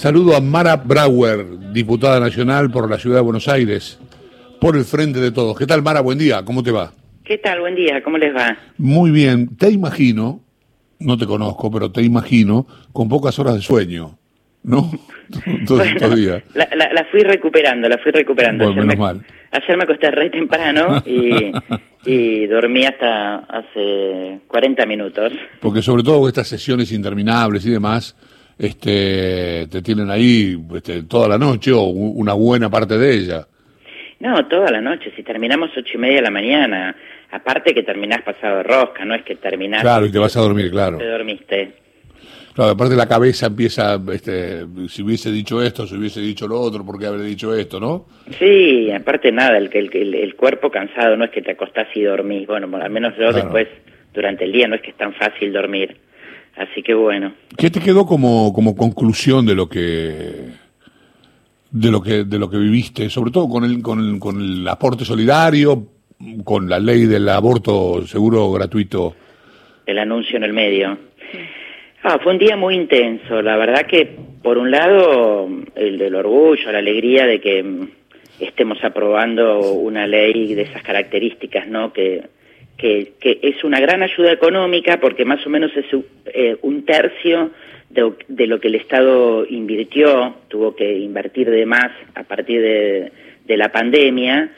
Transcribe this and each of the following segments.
Saludo a Mara Brauer, diputada nacional por la Ciudad de Buenos Aires, por el Frente de Todos. ¿Qué tal, Mara? Buen día, ¿cómo te va? ¿Qué tal? Buen día, ¿cómo les va? Muy bien, te imagino, no te conozco, pero te imagino con pocas horas de sueño, ¿no? Todos estos días. La, fui recuperando, la fui recuperando. Bueno, menos mal. Ayer me acosté re temprano y, y dormí hasta hace 40 minutos. Porque sobre todo estas sesiones interminables y demás, este, te tienen ahí este, toda la noche o una buena parte de ella. No, toda la noche. Si terminamos ocho y media de la mañana, aparte que terminás pasado de rosca, no es que terminás. Claro, y te vas a dormir, claro. Te dormiste. Claro, aparte la cabeza empieza, este, si hubiese dicho esto, si hubiese dicho lo otro, ¿por qué habré dicho esto, no? Sí, aparte nada, el, el, el cuerpo cansado no es que te acostás y dormís. Bueno, al menos yo después, durante el día, no es que es tan fácil dormir. Así que bueno. ¿Qué te quedó como, como conclusión de lo que de lo que de lo que viviste, sobre todo con el, con el, con el aporte solidario, con la ley del aborto seguro gratuito? El anuncio en el medio. Ah, fue un día muy intenso. La verdad que, por un lado, el del orgullo, la alegría de que estemos aprobando una ley de esas características, ¿no? Que, que, es una gran ayuda económica porque más o menos es eh, un tercio de, lo que el Estado invirtió, tuvo que invertir de más a partir de, la pandemia.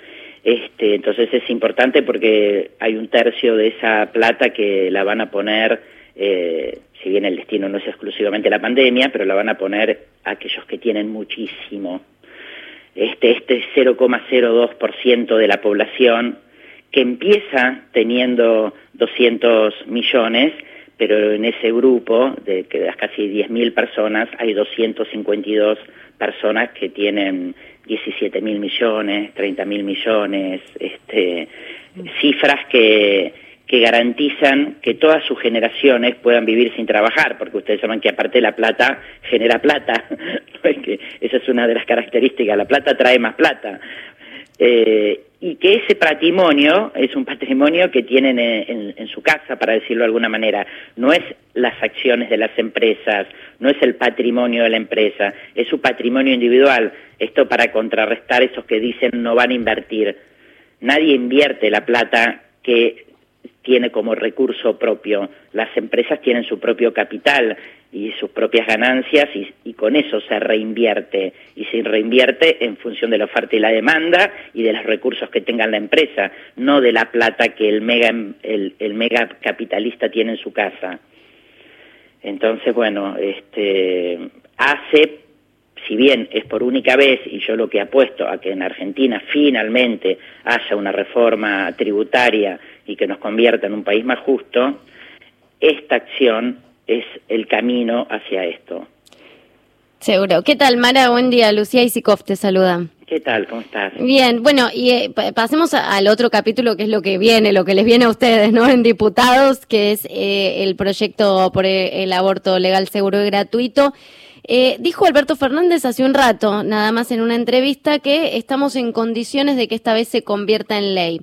Este, entonces es importante porque hay un tercio de esa plata que la van a poner, eh, si bien el destino no es exclusivamente la pandemia, pero la van a poner aquellos que tienen muchísimo. Este, este 0,02% de la población que empieza teniendo 200 millones, pero en ese grupo de, de las casi 10.000 personas hay 252 personas que tienen 17 mil millones, 30 mil millones, este, cifras que, que garantizan que todas sus generaciones puedan vivir sin trabajar, porque ustedes saben que aparte la plata genera plata, esa es una de las características, la plata trae más plata. Eh, y que ese patrimonio es un patrimonio que tienen en, su casa, para decirlo de alguna manera. No es las acciones de las empresas, no es el patrimonio de la empresa, es su patrimonio individual. Esto para contrarrestar esos que dicen no van a invertir. Nadie invierte la plata que tiene como recurso propio. Las empresas tienen su propio capital y sus propias ganancias y, con eso se reinvierte y se reinvierte en función de la oferta y la demanda y de los recursos que tenga la empresa, no de la plata que el mega el, el mega capitalista tiene en su casa. Entonces, bueno, este hace si bien es por única vez, y yo lo que apuesto a que en Argentina finalmente haya una reforma tributaria y que nos convierta en un país más justo, esta acción es el camino hacia esto. Seguro. ¿Qué tal, Mara? Buen día. Lucía Isikov te saluda. ¿Qué tal? ¿Cómo estás? Bien, bueno, y eh, pasemos al otro capítulo que es lo que viene, lo que les viene a ustedes, ¿no? En diputados, que es eh, el proyecto por el aborto legal, seguro y gratuito. Eh, dijo Alberto Fernández hace un rato, nada más en una entrevista, que estamos en condiciones de que esta vez se convierta en ley.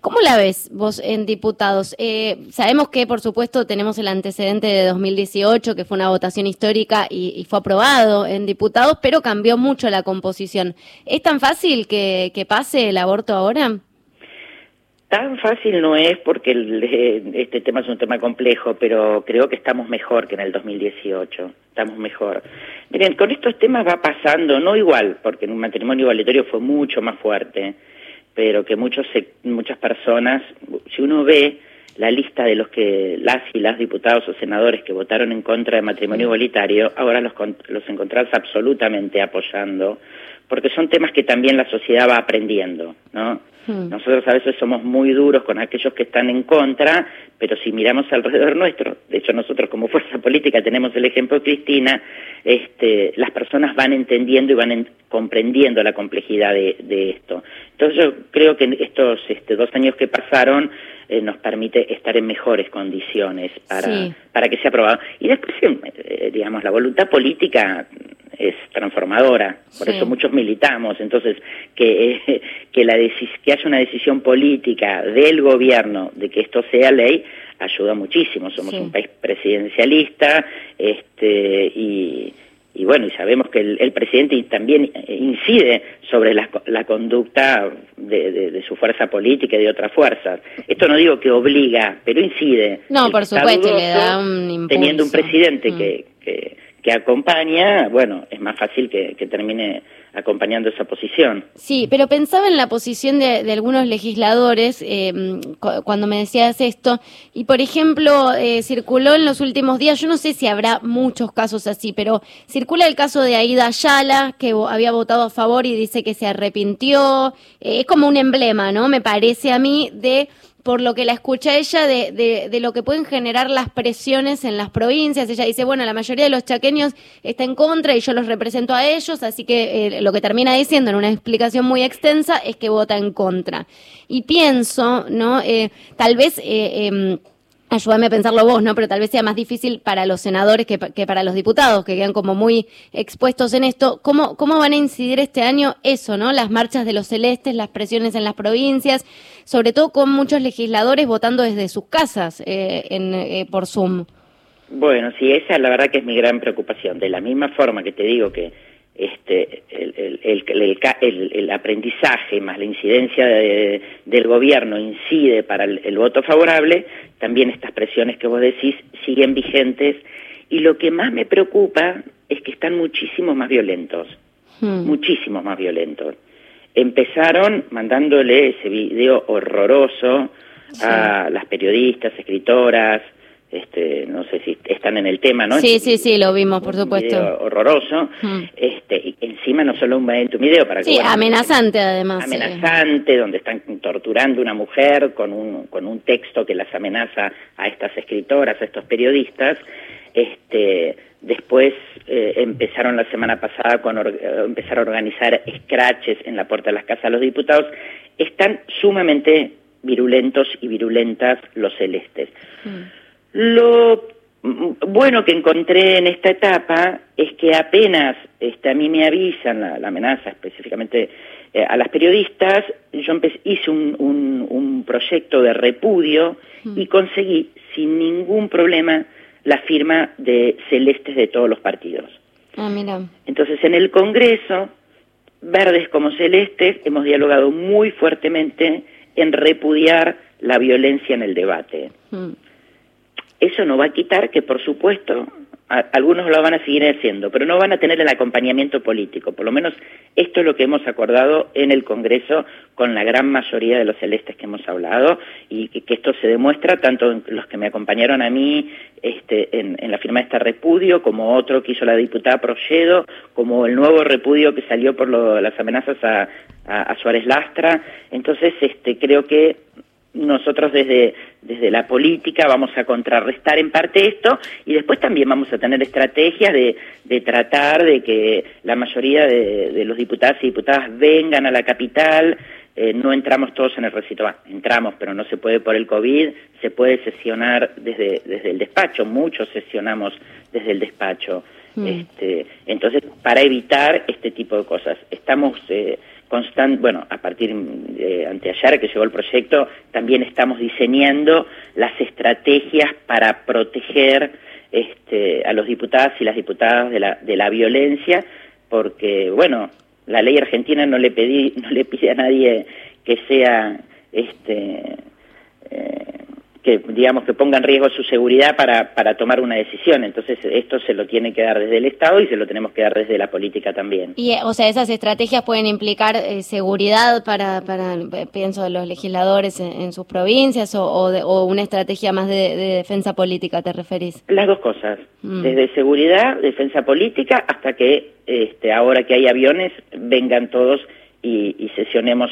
¿Cómo la ves vos en diputados? Eh, sabemos que, por supuesto, tenemos el antecedente de 2018, que fue una votación histórica y, fue aprobado en diputados, pero cambió mucho la composición. ¿Es tan fácil que, pase el aborto ahora? Tan fácil no es porque este tema es un tema complejo, pero creo que estamos mejor que en el 2018. Estamos mejor. Miren, con estos temas va pasando, no igual, porque en un matrimonio igualitario fue mucho más fuerte pero que muchos muchas personas, si uno ve la lista de los que las y las diputados o senadores que votaron en contra del matrimonio igualitario, ahora los, los encontrás absolutamente apoyando, porque son temas que también la sociedad va aprendiendo, ¿no? Hmm. Nosotros a veces somos muy duros con aquellos que están en contra, pero si miramos alrededor nuestro, de hecho nosotros como fuerza política tenemos el ejemplo de Cristina, este, las personas van entendiendo y van comprendiendo la complejidad de, esto. Entonces yo creo que estos este, dos años que pasaron eh, nos permite estar en mejores condiciones para, para que sea aprobado. Y después, eh, digamos, la voluntad política transformadora, por eso muchos militamos, entonces que, que, la que haya una decisión política del gobierno de que esto sea ley ayuda muchísimo, somos un país presidencialista este, y, y bueno, y sabemos que el, presidente también incide sobre la, conducta de, su fuerza política y de otras fuerzas. Esto no digo que obliga, pero incide. No, por supuesto, le da un impulso. Teniendo un presidente mm. que, que, acompaña, bueno, es más fácil que termine acompañando esa posición. Sí, pero pensaba en la posición de, algunos legisladores eh, cuando me decías esto, y por ejemplo, eh, circuló en los últimos días, yo no sé si habrá muchos casos así, pero circula el caso de Aida Ayala, que había votado a favor y dice que se arrepintió, eh, es como un emblema, ¿no? Me parece a mí de por lo que la escucha ella de, de, de, lo que pueden generar las presiones en las provincias. Ella dice, bueno, la mayoría de los chaqueños está en contra y yo los represento a ellos, así que eh, lo que termina diciendo en una explicación muy extensa es que vota en contra. Y pienso, ¿no? Eh, tal vez... Eh, em, ayúdame a pensarlo vos, ¿no? Pero tal vez sea más difícil para los senadores que, para los diputados, que quedan como muy expuestos en esto. ¿Cómo, ¿Cómo van a incidir este año eso, ¿no? Las marchas de los celestes, las presiones en las provincias, sobre todo con muchos legisladores votando desde sus casas eh, en, eh, por Zoom. Bueno, sí, esa la verdad que es mi gran preocupación. De la misma forma que te digo que este, el, el, el, aprendizaje más la incidencia del gobierno incide para el, voto favorable, también estas presiones que vos decís siguen vigentes y lo que más me preocupa es que están muchísimo más violentos, hmm. muchísimo más violentos. Empezaron mandándole ese video horroroso a las periodistas, escritoras, este, no sé si están en el tema, ¿no? Sí, sí, sí, lo vimos, por supuesto. horroroso, mm. este, y encima no solo un video para que... Sí, amenazante además. Amenazante, donde están torturando a una mujer con un, con un texto que las amenaza a estas escritoras, a estos periodistas, este, después eh, empezaron la semana pasada con empezar a organizar scratches en la puerta de las casas de los diputados, están sumamente virulentos y virulentas los celestes. Mm. Lo bueno que encontré en esta etapa es que apenas este, a mí me avisan la, amenaza específicamente eh, a las periodistas, yo hice un, un, proyecto de repudio mm. y conseguí sin ningún problema la firma de celestes de todos los partidos. Ah, mira. Entonces, en el Congreso, verdes como celestes, hemos dialogado muy fuertemente en repudiar la violencia en el debate. Mm. Eso no va a quitar que, por supuesto, algunos lo van a seguir haciendo, pero no van a tener el acompañamiento político. Por lo menos esto es lo que hemos acordado en el Congreso con la gran mayoría de los celestes que hemos hablado y que, esto se demuestra tanto los que me acompañaron a mí este, en, la firma de este repudio, como otro que hizo la diputada Proyedo, como el nuevo repudio que salió por las amenazas a, a Suárez Lastra. Entonces, este, creo que nosotros desde, desde la política vamos a contrarrestar en parte esto y después también vamos a tener estrategias de, de tratar de que la mayoría de, los diputados y diputadas vengan a la capital. Eh, no entramos todos en el recinto, entramos, pero no se puede por el COVID, se puede sesionar desde, desde el despacho, muchos sesionamos desde el despacho. Mm. Este, entonces, para evitar este tipo de cosas, estamos... Eh, constant, bueno, a partir de anteayer que llegó el proyecto, también estamos diseñando las estrategias para proteger este, a los diputados y las diputadas de la, de la violencia, porque, bueno, la ley argentina no le, pedí, no le pide a nadie que sea este, eh, que digamos que ponga en riesgo su seguridad para, para tomar una decisión. Entonces esto se lo tiene que dar desde el Estado y se lo tenemos que dar desde la política también. Y o sea, esas estrategias pueden implicar eh, seguridad para, para, pienso, de los legisladores en, sus provincias o, o, una estrategia más de, defensa política, ¿te referís? Las dos cosas, mm. desde seguridad, defensa política, hasta que este, ahora que hay aviones vengan todos y, y sesionemos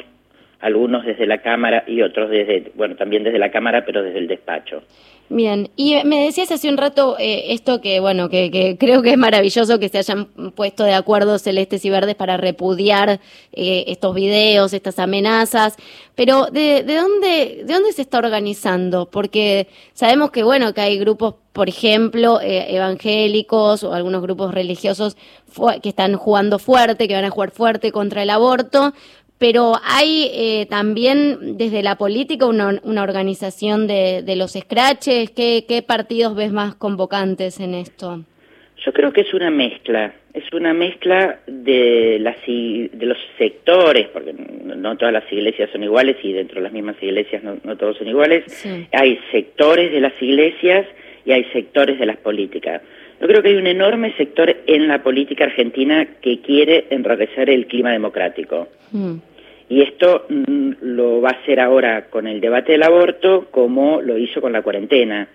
algunos desde la Cámara y otros desde, bueno, también desde la Cámara, pero desde el despacho. Bien, y me decías hace un rato eh, esto que, bueno, que, creo que es maravilloso que se hayan puesto de acuerdo celestes y verdes para repudiar eh, estos videos, estas amenazas, pero ¿de, de, dónde, ¿de dónde se está organizando? Porque sabemos que, bueno, que hay grupos, por ejemplo, eh, evangélicos o algunos grupos religiosos que están jugando fuerte, que van a jugar fuerte contra el aborto, pero hay eh, también desde la política una, una organización de, de, los scratches. ¿Qué, ¿Qué partidos ves más convocantes en esto? Yo creo que es una mezcla, es una mezcla de, las, de los sectores, porque no todas las iglesias son iguales y dentro de las mismas iglesias no, todos son iguales. Hay sectores de las iglesias y hay sectores de las políticas. Yo creo que hay un enorme sector en la política argentina que quiere enrarecer el clima democrático. Mm. Y esto mm, lo va a hacer ahora con el debate del aborto como lo hizo con la cuarentena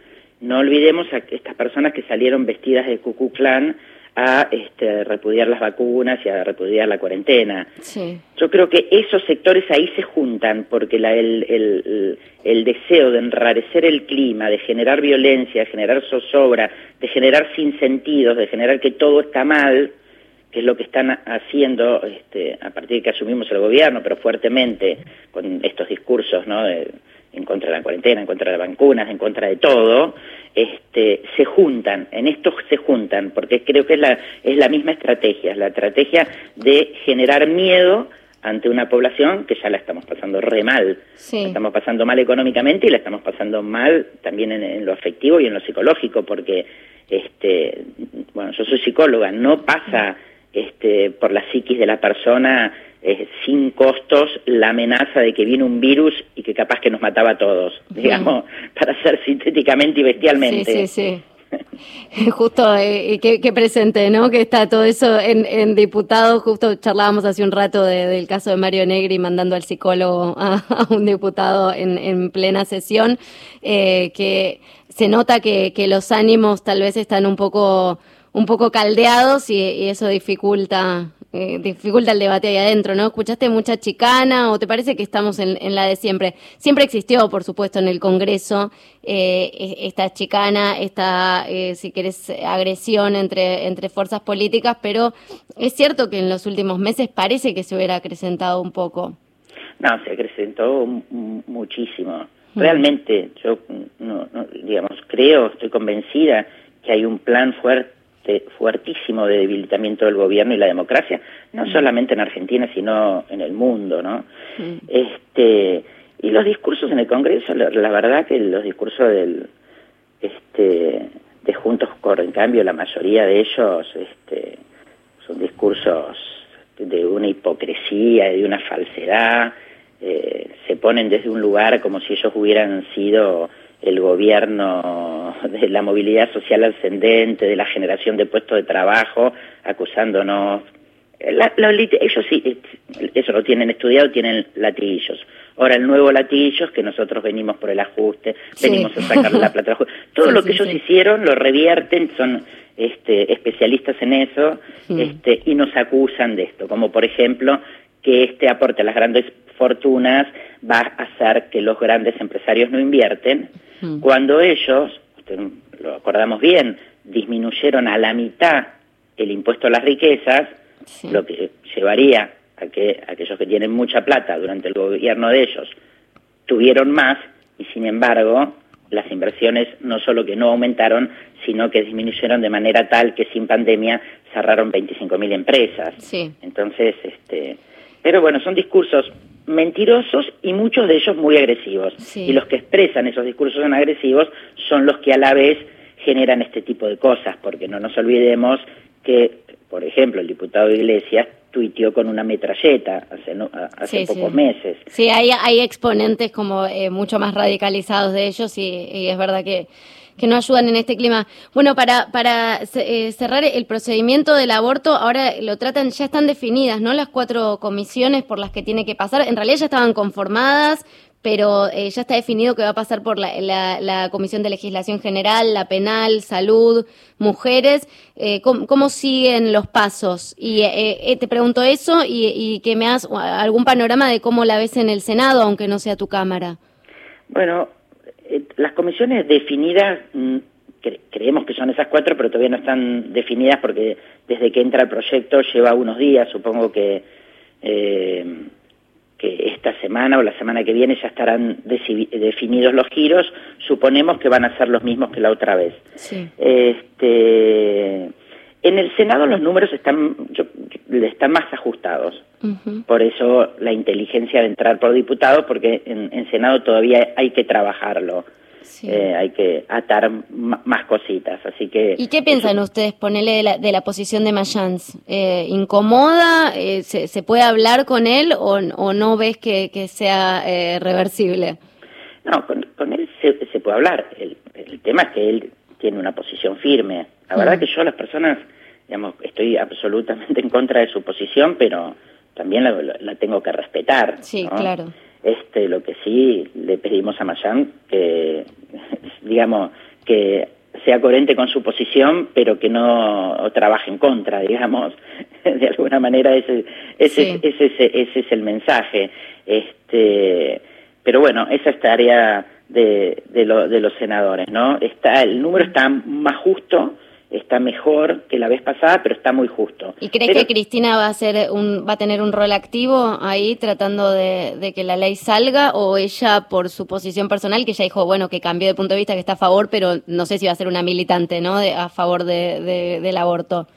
no olvidemos a estas personas que salieron vestidas de Ku Klux a este, repudiar las vacunas y a repudiar la cuarentena. Yo creo que esos sectores ahí se juntan porque el, el, deseo de enrarecer el clima, de generar violencia, de generar zozobra, de generar sinsentidos, de generar que todo está mal, que es lo que están haciendo este, a partir de que asumimos el gobierno, pero fuertemente con estos discursos ¿no? de, en contra de la cuarentena, en contra de las vacunas, en contra de todo, este, se juntan, en esto se juntan, porque creo que es la, es la misma estrategia, es la estrategia de generar miedo ante una población que ya la estamos pasando re mal. La estamos pasando mal económicamente y la estamos pasando mal también en, lo afectivo y en lo psicológico, porque, este, bueno, yo soy psicóloga, no pasa este, por la psiquis de la persona sin costos la amenaza de que viene un virus y que capaz que nos mataba a todos, digamos, para ser sintéticamente y bestialmente. Sí, sí, sí. Justo, eh, que, presente, ¿no? Que está todo eso en, en diputados. Justo charlábamos hace un rato del caso de Mario Negri mandando al psicólogo a, un diputado en, en plena sesión, eh, que se nota que, que los ánimos tal vez están un poco un poco caldeados y eso dificulta eh, dificulta el debate ahí adentro, ¿no? ¿Escuchaste mucha chicana o te parece que estamos en, la de siempre? Siempre existió, por supuesto, en el Congreso eh, e, esta chicana, esta, eh, si querés, agresión entre, entre fuerzas políticas, pero es cierto que en los últimos meses parece que se hubiera acrecentado un poco. No, se acrecentó muchísimo. Mm. Realmente, yo, no, digamos, creo, estoy convencida que hay un plan fuerte este, fuertísimo de debilitamiento del gobierno y la democracia, no mm. solamente en Argentina, sino en el mundo, ¿no? Mm. Este, y los discursos en el Congreso, la, verdad que los discursos del, este, de Juntos por en cambio, la mayoría de ellos este, son discursos de una hipocresía, de una falsedad, eh, se ponen desde un lugar como si ellos hubieran sido el gobierno de la movilidad social ascendente, de la generación de puestos de trabajo, acusándonos. ellos sí, eso lo tienen estudiado, tienen latiguillos. Ahora, el nuevo latiguillo es que nosotros venimos por el ajuste, venimos a sacar la plata. Todo lo que ellos hicieron lo revierten, son este, especialistas en eso, este, y nos acusan de esto, como por ejemplo que este aporte a las grandes fortunas va a hacer que los grandes empresarios no invierten, mm. cuando ellos, lo acordamos bien, disminuyeron a la mitad el impuesto a las riquezas, lo que llevaría a que aquellos que tienen mucha plata durante el gobierno de ellos tuvieron más y sin embargo las inversiones no solo que no aumentaron, sino que disminuyeron de manera tal que sin pandemia cerraron 25.000 empresas. Entonces, este, pero bueno, son discursos mentirosos y muchos de ellos muy agresivos. Y los que expresan esos discursos agresivos son los que a la vez generan este tipo de cosas, porque no nos olvidemos que, por ejemplo, el diputado Iglesias tuiteó con una metralleta hace, hace pocos meses. Sí, hay, hay exponentes como eh, mucho más radicalizados de ellos y es verdad que que no ayudan en este clima. Bueno, para, para eh, cerrar el procedimiento del aborto, ahora lo tratan, ya están definidas, ¿no? Las cuatro comisiones por las que tiene que pasar. En realidad ya estaban conformadas, pero eh, ya está definido que va a pasar por la, la, Comisión de Legislación General, la Penal, Salud, Mujeres. Eh, ¿cómo, siguen los pasos? Y te pregunto eso y, y que me hagas algún panorama de cómo la ves en el Senado, aunque no sea tu Cámara. Bueno, eh, las comisiones definidas, mm, creemos que son esas cuatro, pero todavía no están definidas porque desde que entra el proyecto lleva unos días, supongo que, eh, que esta semana o la semana que viene ya estarán definidos los giros, suponemos que van a ser los mismos que la otra vez. Este, en el Senado los números están, están más ajustados. Por eso la inteligencia de entrar por diputado, porque en, Senado todavía hay que trabajarlo. Eh, hay que atar más cositas. Así que. ¿Y qué piensan ustedes? Ponele de la, de la posición de Mayans. Eh, ¿Incomoda? Eh, se, puede hablar con él o, no ves que, sea reversible? No, con, él se, puede hablar. El, tema es que él tiene una posición firme. La verdad mm. que yo, las personas, digamos, estoy absolutamente en contra de su posición, pero también la, tengo que respetar. Sí, claro. Este, lo que sí le pedimos a Mayan que, digamos, que sea coherente con su posición, pero que no trabaje en contra, digamos. De alguna manera ese, ese, ese, ese, es el mensaje. Este, pero bueno, esa es tarea de, de, de los senadores, ¿no? Está, el número está más justo, está mejor que la vez pasada, pero está muy justo. ¿Y crees que Cristina va a ser un, va a tener un rol activo ahí tratando de, que la ley salga o ella por su posición personal que ya dijo bueno que cambió de punto de vista que está a favor, pero no sé si va a ser una militante, ¿no? a favor de, del aborto.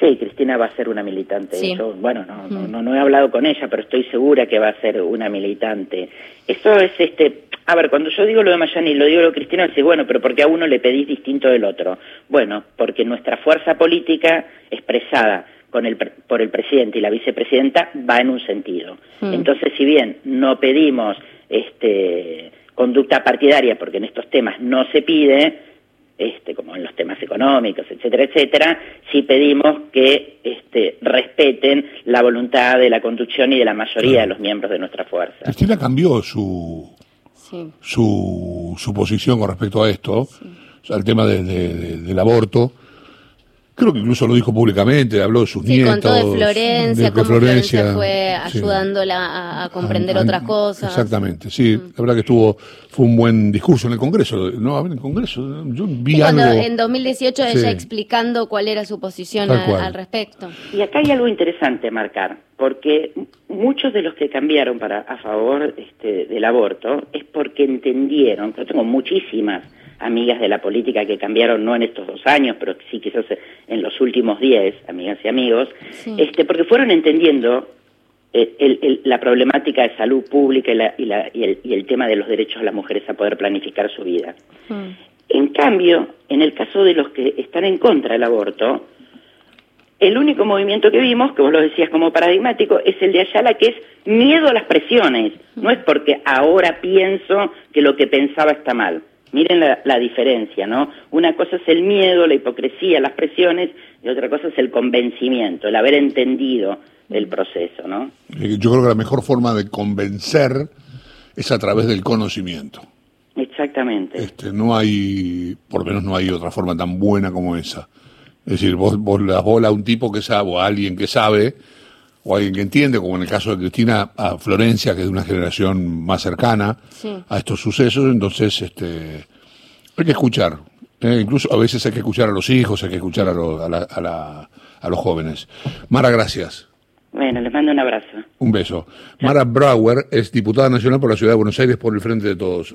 Sí, Cristina va a ser una militante. bueno, no, no, no, he hablado con ella, pero estoy segura que va a ser una militante. Eso es este a ver, cuando yo digo lo de Mayani, lo digo lo de Cristina, decís, bueno, pero ¿por qué a uno le pedís distinto del otro? Bueno, porque nuestra fuerza política expresada con el, por el presidente y la vicepresidenta va en un sentido. Hmm. Entonces, si bien no pedimos este, conducta partidaria, porque en estos temas no se pide, este, como en los temas económicos, etcétera, etcétera, sí pedimos que este, respeten la voluntad de la conducción y de la mayoría de los miembros de nuestra fuerza. Cristina cambió su, su, su posición con respecto a esto, al tema del aborto. Creo que incluso lo dijo públicamente, habló de sus sí, nietos. contó de Florencia, cómo Florencia, fue ayudándola a, comprender otras cosas. Exactamente, sí, mm. la verdad que estuvo, fue un buen discurso en el Congreso, ¿no? En el Congreso, yo vi algo... En 2018 ella explicando cuál era su posición al respecto. Y acá hay algo interesante a marcar, porque muchos de los que cambiaron para a favor este, del aborto es porque entendieron, yo tengo muchísimas amigas de la política que cambiaron no en estos dos años, pero sí quizás en los últimos diez, amigas y amigos, este, porque fueron entendiendo eh, la problemática de salud pública y, el, tema de los derechos de las mujeres a poder planificar su vida. Hmm. En cambio, en el caso de los que están en contra del aborto, el único movimiento que vimos, que vos lo decías como paradigmático, es el de Ayala, que es miedo a las presiones. No es porque ahora pienso que lo que pensaba está mal. Miren la, diferencia, ¿no? Una cosa es el miedo, la hipocresía, las presiones, y otra cosa es el convencimiento, el haber entendido el proceso, ¿no? Eh, yo creo que la mejor forma de convencer es a través del conocimiento. Exactamente. Este, no hay, por lo menos no hay otra forma tan buena como esa. Es decir, vos, vos la bola a un tipo que sabe, o a alguien que sabe, o alguien que entiende, como en el caso de Cristina, a Florencia, que es de una generación más cercana a estos sucesos, entonces este, hay que escuchar. ¿eh? incluso a veces hay que escuchar a los hijos, hay que escuchar a, a, a, los jóvenes. Mara, gracias. Bueno, les mando un abrazo. Un beso. Mara Brauer es diputada nacional por la Ciudad de Buenos Aires por el Frente de Todos.